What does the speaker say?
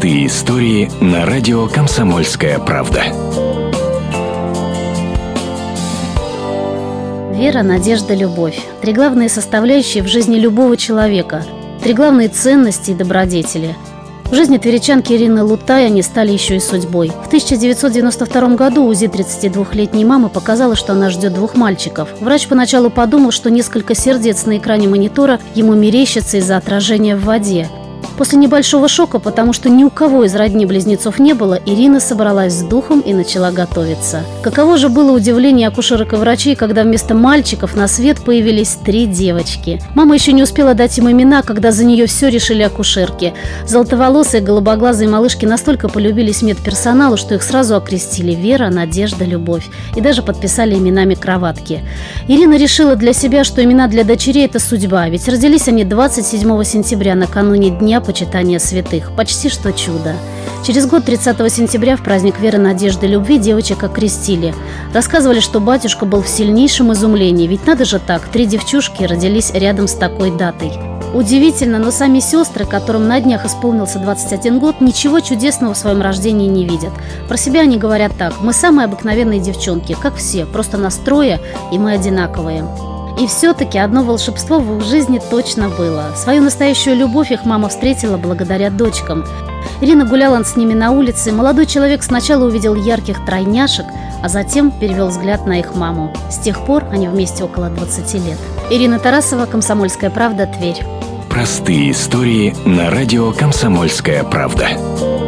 Простые истории на радио «Комсомольская правда». Вера, надежда, любовь. Три главные составляющие в жизни любого человека. Три главные ценности и добродетели. В жизни тверичанки Ирины Лутай они стали еще и судьбой. В 1992 году УЗИ 32-летней мамы показало, что она ждет двух мальчиков. Врач поначалу подумал, что несколько сердец на экране монитора ему мерещится из-за отражения в воде. После небольшого шока, потому что ни у кого из родни близнецов не было, Ирина собралась с духом и начала готовиться. Каково же было удивление акушерок и врачей, когда вместо мальчиков на свет появились три девочки. Мама еще не успела дать им имена, когда за нее все решили акушерки. Золотоволосые, голубоглазые малышки настолько полюбились медперсоналу, что их сразу окрестили Вера, Надежда, Любовь и даже подписали именами кроватки. Ирина решила для себя, что имена для дочерей – это судьба, ведь родились они 27 сентября, накануне Дня почитания святых. Почти что чудо. Через год, 30 сентября, в праздник веры, надежды, любви девочек окрестили. Рассказывали, что батюшка был в сильнейшем изумлении, ведь надо же так, три девчушки родились рядом с такой датой. Удивительно, но сами сестры, которым на днях исполнился 21 год, ничего чудесного в своем рождении не видят. Про себя они говорят так «Мы самые обыкновенные девчонки, как все, просто настроя, и мы одинаковые». И все-таки одно волшебство в их жизни точно было. Свою настоящую любовь их мама встретила благодаря дочкам. Ирина гуляла с ними на улице. Молодой человек сначала увидел ярких тройняшек, а затем перевел взгляд на их маму. С тех пор они вместе около 20 лет. Ирина Тарасова, «Комсомольская правда», Тверь. Простые истории на радио «Комсомольская правда».